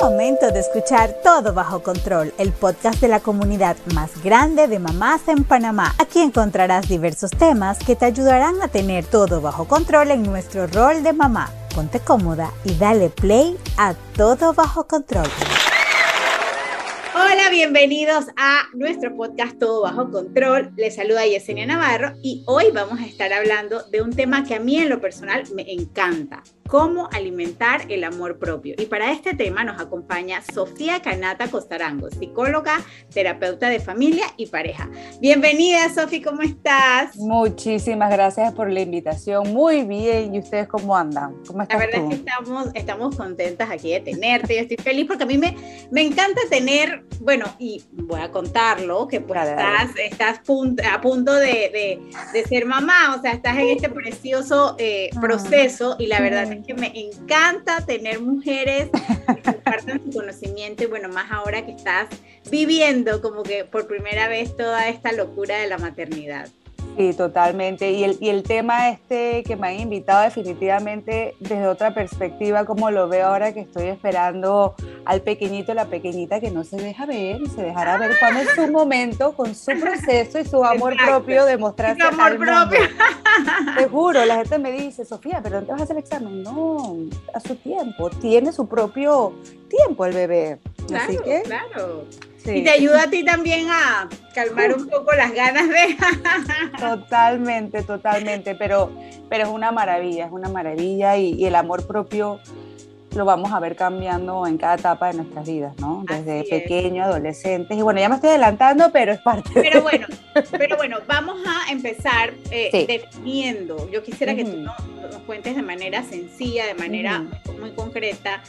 momento de escuchar Todo Bajo Control, el podcast de la comunidad más grande de mamás en Panamá. Aquí encontrarás diversos temas que te ayudarán a tener todo bajo control en nuestro rol de mamá. Ponte cómoda y dale play a Todo Bajo Control. Hola, bienvenidos a nuestro podcast Todo Bajo Control. Les saluda Yesenia Navarro y hoy vamos a estar hablando de un tema que a mí en lo personal me encanta, cómo alimentar el amor propio. Y para este tema nos acompaña Sofía Canata Costarango, psicóloga, terapeuta de familia y pareja. Bienvenida, Sofía, ¿cómo estás? Muchísimas gracias por la invitación. Muy bien. ¿Y ustedes cómo andan? ¿Cómo estás La verdad es que estamos, estamos contentas aquí de tenerte. Yo estoy feliz porque a mí me, me encanta tener, bueno, y voy a contarlo, que pues estás, estás a punto de, de, ser mamá, o sea, estás en este precioso eh, ah. proceso y la verdad que me encanta tener mujeres que compartan su conocimiento y bueno, más ahora que estás viviendo como que por primera vez toda esta locura de la maternidad. Sí, totalmente. Y el, y el tema este que me han invitado definitivamente desde otra perspectiva, como lo veo ahora que estoy esperando al pequeñito, la pequeñita que no se deja ver y se dejará ver cuando es su momento con su proceso y su amor propio de mostrarse su amor propio. Te juro, la gente me dice, Sofía, pero ¿dónde vas a hacer el examen? No, a su tiempo. Tiene su propio tiempo el bebé. Claro, Así que, claro. Y te ayuda a ti también a calmar un poco las ganas de... totalmente, totalmente, pero, pero es una maravilla, es una maravilla y, el amor propio lo vamos a ver cambiando en cada etapa de nuestras vidas, ¿no? Desde pequeño, adolescentes, y bueno, ya me estoy adelantando, pero es parte. Pero bueno, pero bueno, vamos a empezar eh, definiendo. Yo quisiera que tú nos, cuentes de manera sencilla, de manera muy concreta,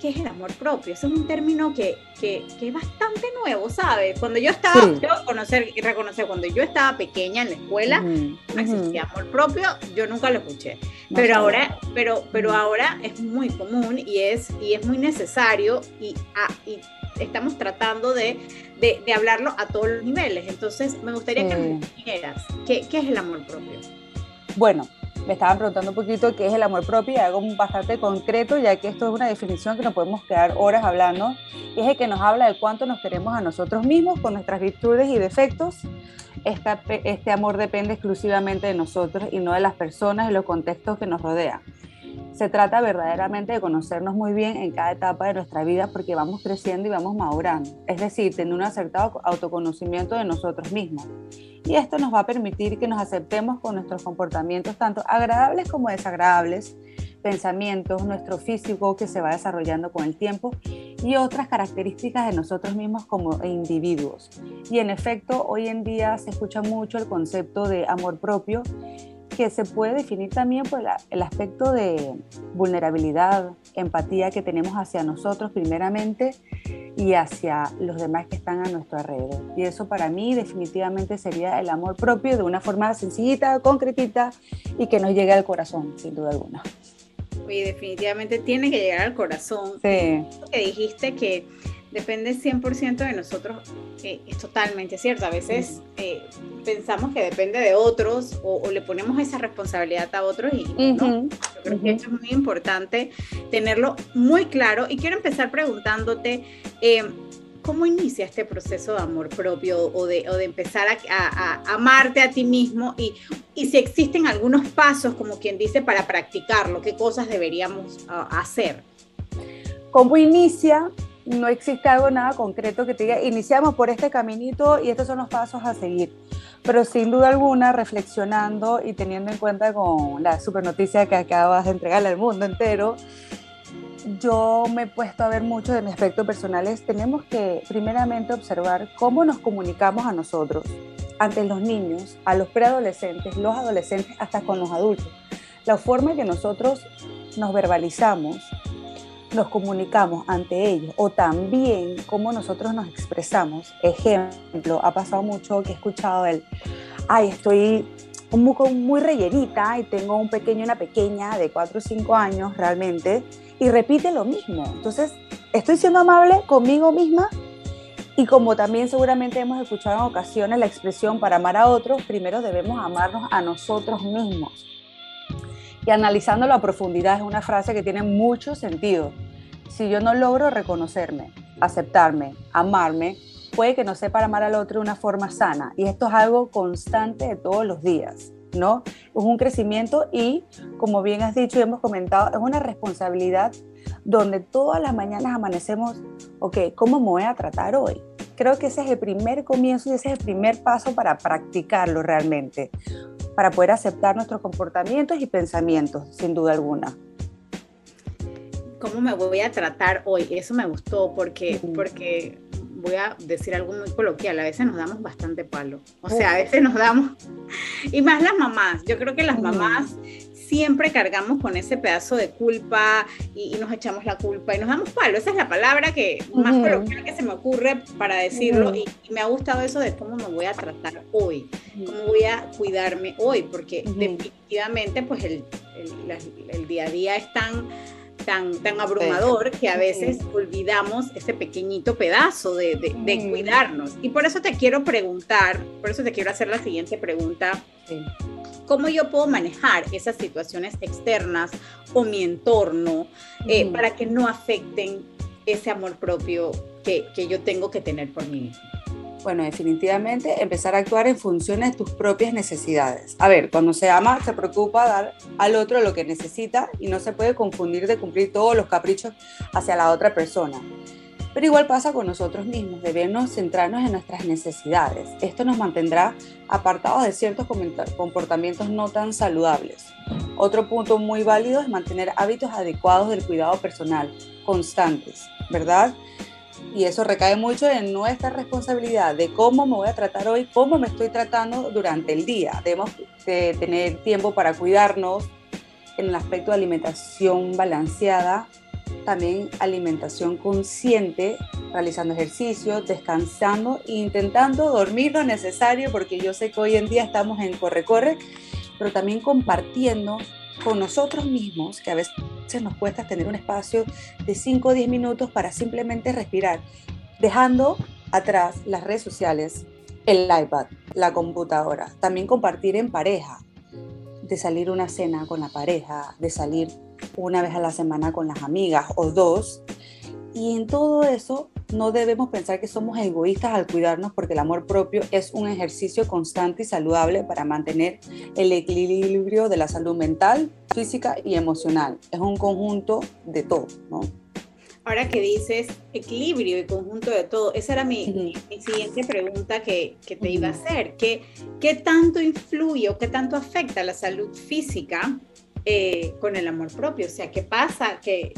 ¿qué es el amor propio? Eso es un término que, que, que es bastante nuevo, ¿sabes? Cuando yo estaba, sí. conocer y reconocer, cuando yo estaba pequeña en la escuela, uh existía amor propio, yo nunca lo escuché. pero ahora, pero, pero ahora es muy común y es, y es muy necesario y, ah, y estamos tratando de, de, de, hablarlo a todos los niveles. Entonces, me gustaría que me dijeras, ¿qué, ¿qué es el amor propio? Bueno, me estaban preguntando un poquito qué es el amor propio algo bastante concreto, ya que esto es una definición que nos podemos quedar horas hablando, y es el que nos habla de cuánto nos queremos a nosotros mismos con nuestras virtudes y defectos. Este amor depende exclusivamente de nosotros y no de las personas y los contextos que nos rodean. Se trata verdaderamente de conocernos muy bien en cada etapa de nuestra vida porque vamos creciendo y vamos madurando, es decir, tener un acertado autoconocimiento de nosotros mismos y esto nos va a permitir que nos aceptemos con nuestros comportamientos tanto agradables como desagradables, pensamientos, nuestro físico que se va desarrollando con el tiempo y otras características de nosotros mismos como individuos. Y en efecto, hoy en día se escucha mucho el concepto de amor propio que se puede definir también por el aspecto de vulnerabilidad, empatía que tenemos hacia nosotros primeramente y hacia los demás que están a nuestro alrededor. Y eso para mí definitivamente sería el amor propio de una forma sencillita, concretita y que nos llegue al corazón, sin duda alguna. Oye, definitivamente tiene que llegar al corazón. Sí. Que dijiste que depende 100% de nosotros, eh, es totalmente cierto. A veces eh, pensamos que depende de otros o, le ponemos esa responsabilidad a otros y no. Yo creo que es muy importante tenerlo muy claro. Y quiero empezar preguntándote, eh, ¿cómo inicia este proceso de amor propio o de, o de empezar a, amarte a ti mismo? Y, y si existen algunos pasos, como quien dice, para practicarlo, ¿qué cosas deberíamos ah, hacer? ¿Cómo inicia? No existe algo nada concreto que te diga, iniciamos por este caminito y estos son los pasos a seguir. Pero sin duda alguna, reflexionando y teniendo en cuenta con la super noticia que acabas de entregarle al mundo entero, yo me he puesto a ver mucho de mi aspecto personales. Tenemos que primeramente observar cómo nos comunicamos a nosotros, ante los niños, a los preadolescentes, los adolescentes, hasta con los adultos. La forma en que nosotros nos verbalizamos, nos comunicamos ante ellos o también cómo nosotros nos expresamos. Ejemplo, ha pasado mucho que he escuchado el, ay, estoy muy, muy rellenita y tengo un pequeño una pequeña de 4 o 5 años realmente y repite lo mismo. Entonces, estoy siendo amable conmigo misma y como también seguramente hemos escuchado en ocasiones la expresión para amar a otros, primero debemos amarnos a nosotros mismos y analizándolo a profundidad es una frase que tiene mucho sentido. Si yo no logro reconocerme, aceptarme, amarme, puede que no sepa amar al otro de una forma sana. Y esto es algo constante de todos los días, ¿no? Es un crecimiento y, como bien has dicho y hemos comentado, es una responsabilidad donde todas las mañanas amanecemos, ok, ¿cómo me voy a tratar hoy? Creo que ese es el primer comienzo y ese es el primer paso para practicarlo realmente, para poder aceptar nuestros comportamientos y pensamientos, sin duda alguna. ¿Cómo me voy a tratar hoy? Eso me gustó porque, porque voy a decir algo muy coloquial, a veces nos damos bastante palo. O sea, a veces nos damos, y más las mamás, yo creo que las mamás siempre cargamos con ese pedazo de culpa y, nos echamos la culpa y nos damos palo. Esa es la palabra que más coloquial que se me ocurre para decirlo y, me ha gustado eso de cómo me voy a tratar hoy, cómo voy a cuidarme hoy, porque definitivamente pues el, el día a día es tan tan, tan abrumador que a veces olvidamos ese pequeñito pedazo de, de, cuidarnos. Y por eso te quiero preguntar, por eso te quiero hacer la siguiente pregunta. ¿Cómo yo puedo manejar esas situaciones externas o mi entorno eh, para que no afecten ese amor propio que, que yo tengo que tener por mí mismo? Bueno, definitivamente empezar a actuar en función de tus propias necesidades. A ver, cuando se ama, se preocupa dar al otro lo que necesita y no se puede confundir de cumplir todos los caprichos hacia la otra persona. Pero igual pasa con nosotros mismos, debemos centrarnos en nuestras necesidades. Esto nos mantendrá apartados de ciertos comportamientos no tan saludables. Otro punto muy válido es mantener hábitos adecuados del cuidado personal, constantes, ¿verdad? y eso recae mucho en nuestra responsabilidad de cómo me voy a tratar hoy, cómo me estoy tratando durante el día. Debemos de tener tiempo para cuidarnos en el aspecto de alimentación balanceada, también alimentación consciente, realizando ejercicio, descansando e intentando dormir lo necesario, porque yo sé que hoy en día estamos en corre-corre, pero también compartiendo con nosotros mismos, que a veces nos cuesta tener un espacio de 5 o 10 minutos para simplemente respirar, dejando atrás las redes sociales, el iPad, la computadora, también compartir en pareja, de salir una cena con la pareja, de salir una vez a la semana con las amigas o dos. Y en todo eso no debemos pensar que somos egoístas al cuidarnos porque el amor propio es un ejercicio constante y saludable para mantener el equilibrio de la salud mental, física y emocional. Es un conjunto de todo, ¿no? Ahora que dices equilibrio y conjunto de todo, esa era mi, siguiente pregunta que, que te iba a hacer. ¿Qué, ¿Qué tanto influye o qué tanto afecta la salud física eh, con el amor propio. O sea, ¿qué pasa? ¿Que,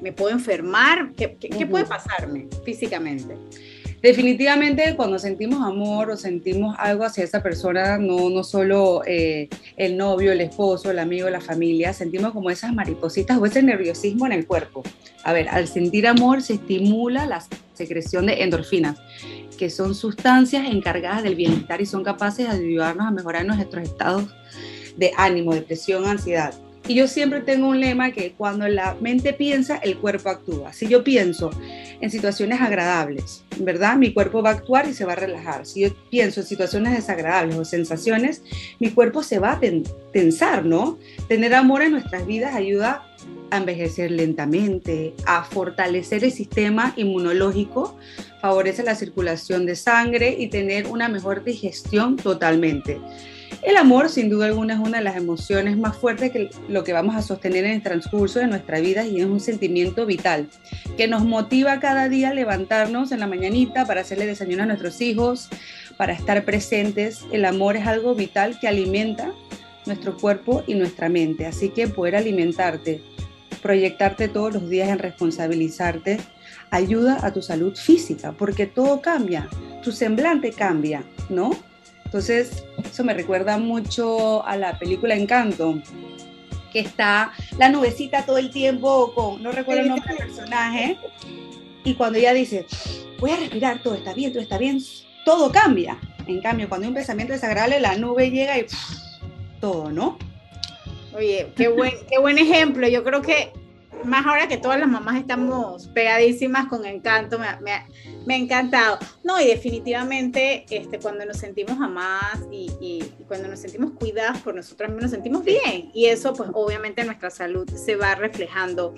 me, puedo enfermar? ¿Qué, puede pasarme físicamente? Definitivamente cuando sentimos amor o sentimos algo hacia esa persona, no, no solo eh, el novio, el esposo, el amigo, la familia, sentimos como esas maripositas o ese nerviosismo en el cuerpo. A ver, al sentir amor se estimula la secreción de endorfinas, que son sustancias encargadas del bienestar y son capaces de ayudarnos a mejorar nuestros estados de ánimo, depresión, ansiedad. Y yo siempre tengo un lema que cuando la mente piensa, el cuerpo actúa. Si yo pienso en situaciones agradables, ¿verdad? Mi cuerpo va a actuar y se va a relajar. Si yo pienso en situaciones desagradables o sensaciones, mi cuerpo se va a tensar, ¿no? Tener amor en nuestras vidas ayuda a envejecer lentamente, a fortalecer el sistema inmunológico, favorece la circulación de sangre y tener una mejor digestión totalmente. El amor, sin duda alguna, es una de las emociones más fuertes que lo que vamos a sostener en el transcurso de nuestra vida y es un sentimiento vital que nos motiva cada día a levantarnos en la mañanita para hacerle desayuno a nuestros hijos, para estar presentes. El amor es algo vital que alimenta nuestro cuerpo y nuestra mente. Así que poder alimentarte, proyectarte todos los días en responsabilizarte, ayuda a tu salud física, porque todo cambia, tu semblante cambia, ¿no? Entonces, eso me recuerda mucho a la película Encanto, que está la nubecita todo el tiempo con, no recuerdo el nombre del personaje, y cuando ella dice, voy a respirar, todo está bien, todo está bien, todo cambia. En cambio, cuando hay un pensamiento desagradable, la nube llega y todo, ¿no? Oye, qué buen, qué buen ejemplo. Yo creo que más ahora que todas las mamás estamos pegadísimas con encanto, me, me, ha encantado. No, y definitivamente este, cuando nos sentimos amadas y, y, cuando nos sentimos cuidadas por nosotras nos sentimos bien. Y eso, pues obviamente nuestra salud se va reflejando.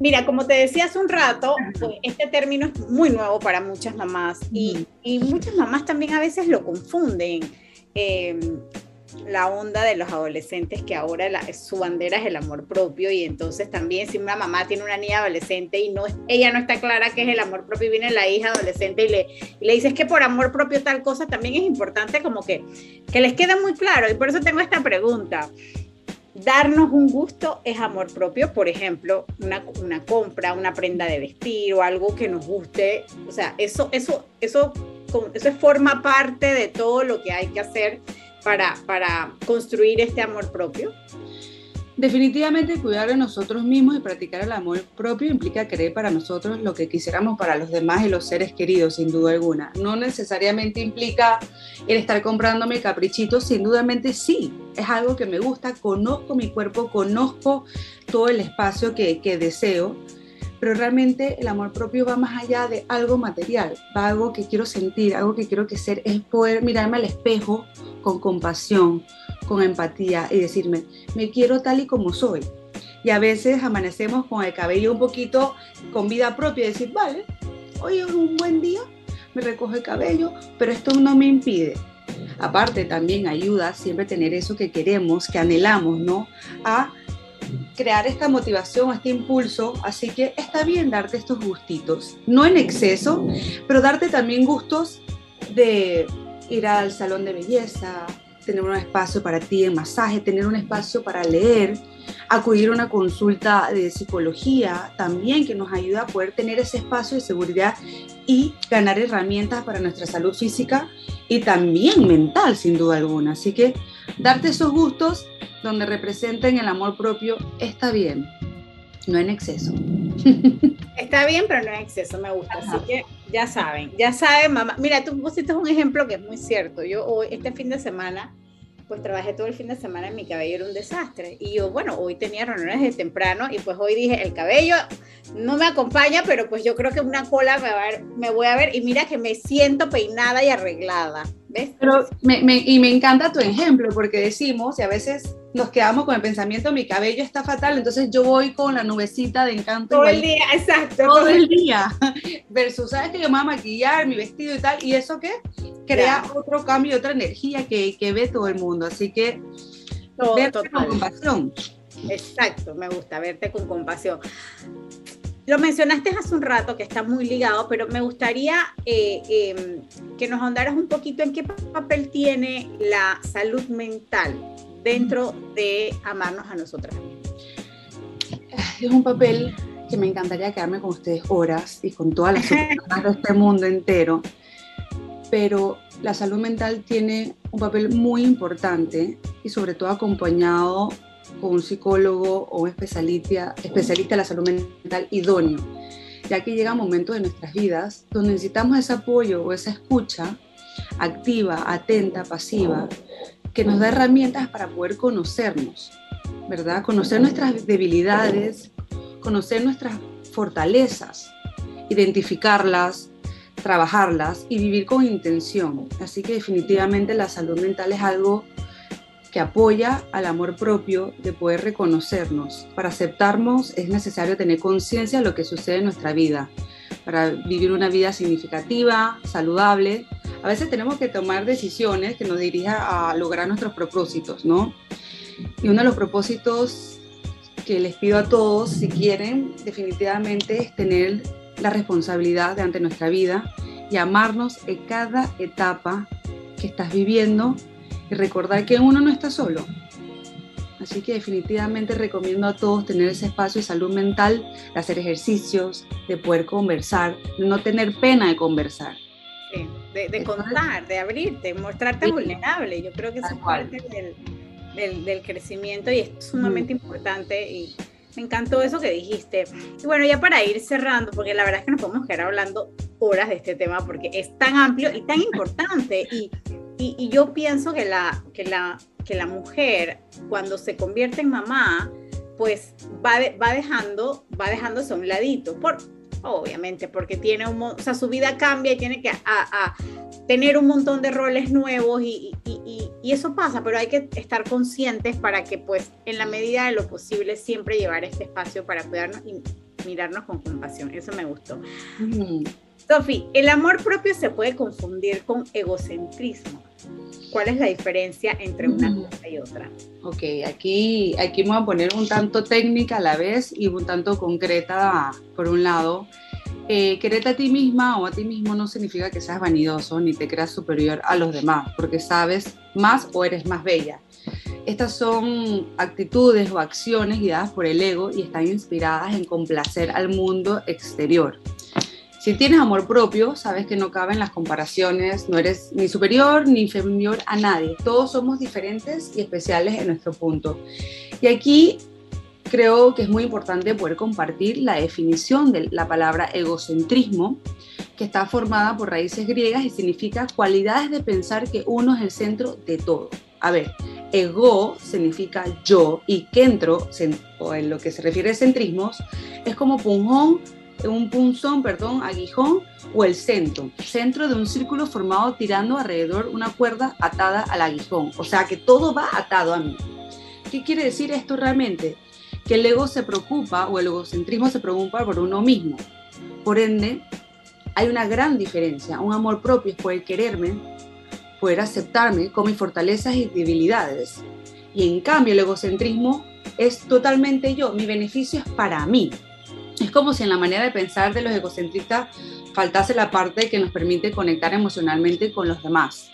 Mira, como te decía hace un rato, pues, este término es muy nuevo para muchas mamás y, y muchas mamás también a veces lo confunden. Eh, la onda de los adolescentes que ahora su bandera es el amor propio y entonces también si una mamá tiene una niña adolescente y no ella no está clara qué es el amor propio y viene la hija adolescente y le, y le dices que por amor propio tal cosa también es importante como que, que les quede muy claro y por eso tengo esta pregunta. Darnos un gusto es amor propio, por ejemplo, una, una compra, una prenda de vestir o algo que nos guste, o sea, eso, eso, eso, eso forma parte de todo lo que hay que hacer para, para construir este amor propio? Definitivamente cuidar de nosotros mismos y practicar el amor propio implica querer para nosotros lo que quisiéramos para los demás y los seres queridos, sin duda alguna. No necesariamente implica el estar comprándome caprichitos, sin dudamente sí, es algo que me gusta, conozco mi cuerpo, conozco todo el espacio que, que deseo, pero realmente el amor propio va más allá de algo material, va algo que quiero sentir, algo que quiero que ser, es poder mirarme al espejo con compasión, con empatía y decirme, me quiero tal y como soy. Y a veces amanecemos con el cabello un poquito con vida propia y decir, vale, hoy es un buen día, me recoge el cabello, pero esto no me impide. Aparte también ayuda siempre tener eso que queremos, que anhelamos, ¿no? A crear esta motivación, este impulso, así que está bien darte estos gustitos, no en exceso, pero darte también gustos de ir al salón de belleza, tener un espacio para ti en masaje, tener un espacio para leer, acudir a una consulta de psicología también que nos ayuda a poder tener ese espacio de seguridad y ganar herramientas para nuestra salud física y también mental, sin duda alguna. Así que darte esos gustos donde representen el amor propio está bien, no en exceso. Está bien, pero no en exceso, me gusta. Así que ya saben, ya saben, mamá. Mira, tú pusiste un ejemplo que es muy cierto. Yo hoy, este fin de semana, pues trabajé todo el fin de semana en mi cabello era un desastre. Y yo, bueno, hoy tenía reuniones de temprano y pues hoy dije, el cabello no me acompaña, pero pues yo creo que una cola me, va a ver, me voy a ver y mira que me siento peinada y arreglada. ¿Ves? Pero me, me, y me encanta tu ejemplo porque decimos, y a veces nos quedamos con el pensamiento, mi cabello está fatal, entonces yo voy con la nubecita de encanto. Todo el día, exacto. Todo el día. Versus, ¿sabes que yo me voy a maquillar, mi vestido y tal? ¿Y eso qué? Crea otro cambio, otra energía que, que, ve todo el mundo. Así que, verte con compasión. Exacto, me gusta verte con compasión. Lo mencionaste hace un rato que está muy ligado, pero me gustaría eh, em, que nos ahondaras un poquito en qué papel tiene la salud mental dentro de amarnos a nosotras Es un papel que me encantaría quedarme con ustedes horas y con todas las personas de este mundo entero, pero la salud mental tiene un papel muy importante y sobre todo acompañado con un psicólogo o un especialista, especialista en la salud mental idóneo, ya que llega momentos de nuestras vidas donde necesitamos ese apoyo o esa escucha activa, atenta, pasiva, que nos da herramientas para poder conocernos, ¿verdad? Conocer nuestras debilidades, conocer nuestras fortalezas, identificarlas, trabajarlas y vivir con intención. Así que definitivamente la salud mental es algo que apoya al amor propio de poder reconocernos. Para aceptarnos es necesario tener conciencia de lo que sucede en nuestra vida, para vivir una vida significativa, saludable a veces tenemos que tomar decisiones que nos dirijan a lograr nuestros propósitos, ¿no? Y uno de los propósitos que les pido a todos, si quieren, definitivamente es tener la responsabilidad de ante nuestra vida y amarnos en cada etapa que estás viviendo y recordar que uno no está solo. Así que definitivamente recomiendo a todos tener ese espacio de salud mental, de hacer ejercicios, de poder conversar, de no tener pena de conversar de, contar, de abrirte, mostrarte vulnerable. Yo creo que eso es parte del, del, crecimiento y es sumamente importante y me encantó eso que dijiste. Y bueno, ya para ir cerrando, porque la verdad es que nos podemos quedar hablando horas de este tema porque es tan amplio y tan importante y, y, y yo pienso que la, que, la, que la mujer cuando se convierte en mamá, pues va, va dejando, va dejándose a un ladito. Por, obviamente, porque tiene un, o sea, su vida cambia y tiene que a, tener un montón de roles nuevos y, y, y, eso pasa, pero hay que estar conscientes para que pues en la medida de lo posible siempre llevar este espacio para cuidarnos y mirarnos con compasión. Eso me gustó. Sofi, el amor propio se puede confundir con egocentrismo. ¿Cuál es la diferencia entre una cosa y otra? Ok, aquí, aquí me voy a poner un tanto técnica a la vez y un tanto concreta por un lado. Eh, quererte a ti misma o a ti mismo no significa que seas vanidoso ni te creas superior a los demás, porque sabes más o eres más bella. Estas son actitudes o acciones guiadas por el ego y están inspiradas en complacer al mundo exterior. Si tienes amor propio, sabes que no caben las comparaciones, no eres ni superior ni inferior a nadie. Todos somos diferentes y especiales en nuestro punto. Y aquí creo que es muy importante poder compartir la definición de la palabra egocentrismo, que está formada por raíces griegas y significa cualidades de pensar que uno es el centro de todo. A ver, ego significa yo y kentro, o en lo que se refiere a centrismos, es como punjón un punzón, perdón, aguijón o el centro, centro de un círculo formado tirando alrededor una cuerda atada al aguijón, o sea que todo va atado a mí. ¿Qué quiere decir esto realmente? Que el ego se preocupa o el egocentrismo se preocupa por uno mismo. Por ende, hay una gran diferencia. Un amor propio es poder quererme, poder aceptarme con mis fortalezas y debilidades. Y en cambio el egocentrismo es totalmente yo, mi beneficio es para mí. Es como si en la manera de pensar de los egocentristas faltase la parte que nos permite conectar emocionalmente con los demás.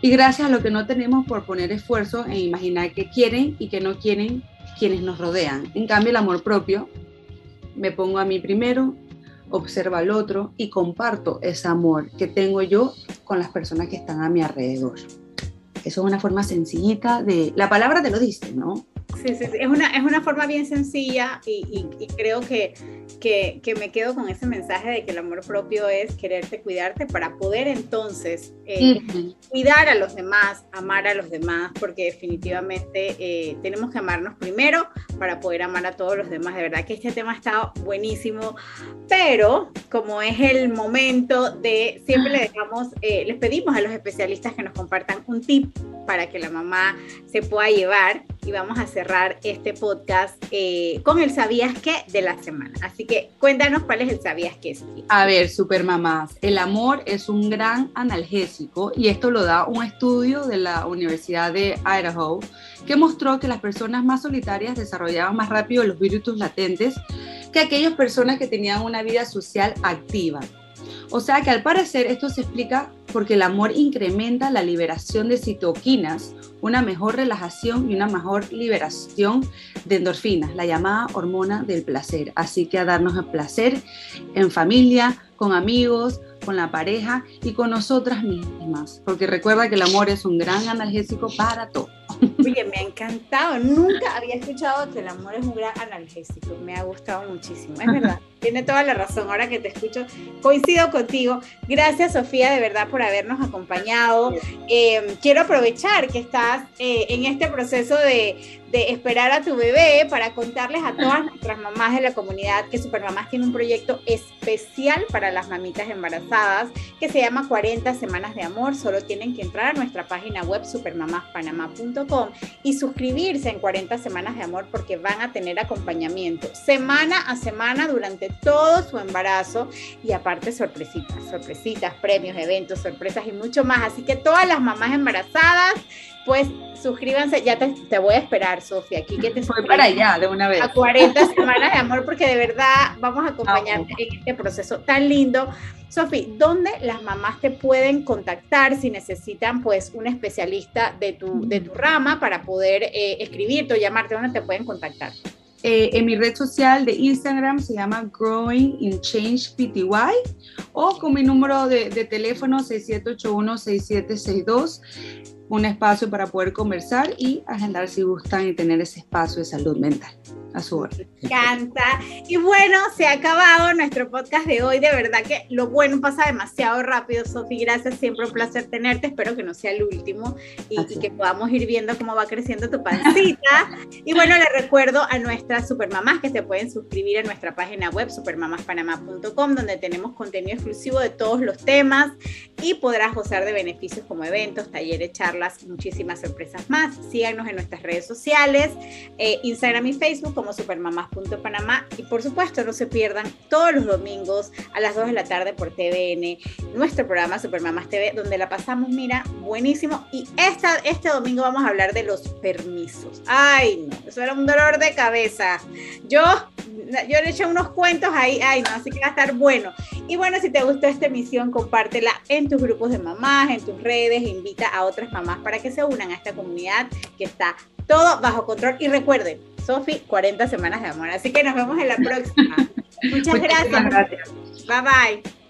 Y gracias a lo que no tenemos por poner esfuerzo en imaginar qué quieren y qué no quieren quienes nos rodean. En cambio, el amor propio, me pongo a mí primero, observo al otro y comparto ese amor que tengo yo con las personas que están a mi alrededor. Eso es una forma sencillita de... La palabra te lo dice, ¿no? Sí, sí, Es, una, es una forma bien sencilla y, creo que, que, que, me quedo con ese mensaje de que el amor propio es quererte, cuidarte para poder entonces eh, cuidar a los demás, amar a los demás, porque definitivamente eh, tenemos que amarnos primero para poder amar a todos los demás. De verdad que este tema ha estado buenísimo, pero como es el momento de, siempre le dejamos, eh, les pedimos a los especialistas que nos compartan un tip para que la mamá se pueda llevar y vamos a cerrar este podcast eh, con el sabías qué de la semana. Así que cuéntanos cuál es el sabías qué. A ver, super mamás, el amor es un gran analgésico y esto lo da un estudio de la Universidad de Idaho que mostró que las personas más solitarias desarrollaban más rápido los virus latentes que aquellas personas que tenían una vida social activa. O sea que al parecer esto se explica porque el amor incrementa la liberación de citoquinas, una mejor relajación y una mejor liberación de endorfinas, la llamada hormona del placer. Así que a darnos el placer en familia, con amigos, con la pareja y con nosotras mismas, porque recuerda que el amor es un gran analgésico para todo. Oye, me ha encantado. Nunca había escuchado que el amor es un gran analgésico. Me ha gustado muchísimo. Es verdad. Tiene toda la razón. Ahora que te escucho, coincido contigo. Gracias, Sofía, de verdad, por habernos acompañado. Eh, quiero aprovechar que estás eh, en este proceso de, de esperar a tu bebé para contarles a todas nuestras mamás de la comunidad que Supermamás tiene un proyecto especial para las mamitas embarazadas que se llama 40 Semanas de Amor. Solo tienen que entrar a nuestra página web supermamaspanamá.com y suscribirse en 40 Semanas de Amor porque van a tener acompañamiento semana a semana durante todo su embarazo y aparte sorpresitas, sorpresitas, premios, eventos, sorpresas y mucho más. Así que todas las mamás embarazadas pues suscríbanse, ya te, voy a esperar, Sofía, aquí que te Voy para allá de una vez. A 40 semanas de amor, porque de verdad vamos a acompañarte en este proceso tan lindo. Sofía, ¿dónde las mamás te pueden contactar si necesitan pues un especialista de tu, de tu rama para poder eh, escribirte o llamarte? ¿Dónde te pueden contactar? Eh, en mi red social de Instagram se llama Growing in Change PTY o con mi número de, de teléfono 6781-6762 un espacio para poder conversar y agendar si gustan y tener ese espacio de salud mental a su orden. Me encanta. Y bueno, se ha acabado nuestro podcast de hoy. De verdad que lo bueno pasa demasiado rápido, Sofi. Gracias, siempre un placer tenerte. Espero que no sea el último y, que podamos ir viendo cómo va creciendo tu pancita. y bueno, les recuerdo a nuestras supermamás que se pueden suscribir a nuestra página web supermamaspanamá.com, donde tenemos contenido exclusivo de todos los temas y podrás gozar de beneficios como eventos, talleres, charlas, muchísimas sorpresas más. Síganos en nuestras redes sociales, eh, Instagram y Facebook como supermamás.panamá y por supuesto no se pierdan todos los domingos a las 2 de la tarde por TVN, nuestro programa Supermamás TV, donde la pasamos, mira, buenísimo. Y esta, este domingo vamos a hablar de los permisos. Ay, no, eso era un dolor de cabeza. Yo, yo le eché unos cuentos ahí, ay, no, así que va a estar bueno. Y bueno, si te gustó esta emisión, compártela en tus grupos de mamás, en tus redes, invita a otras mamás para que se unan a esta comunidad que está todo bajo control. Y recuerden, Sofi, 40 semanas de amor. Así que nos vemos en la próxima. Muchas gracias. gracias. Bye bye.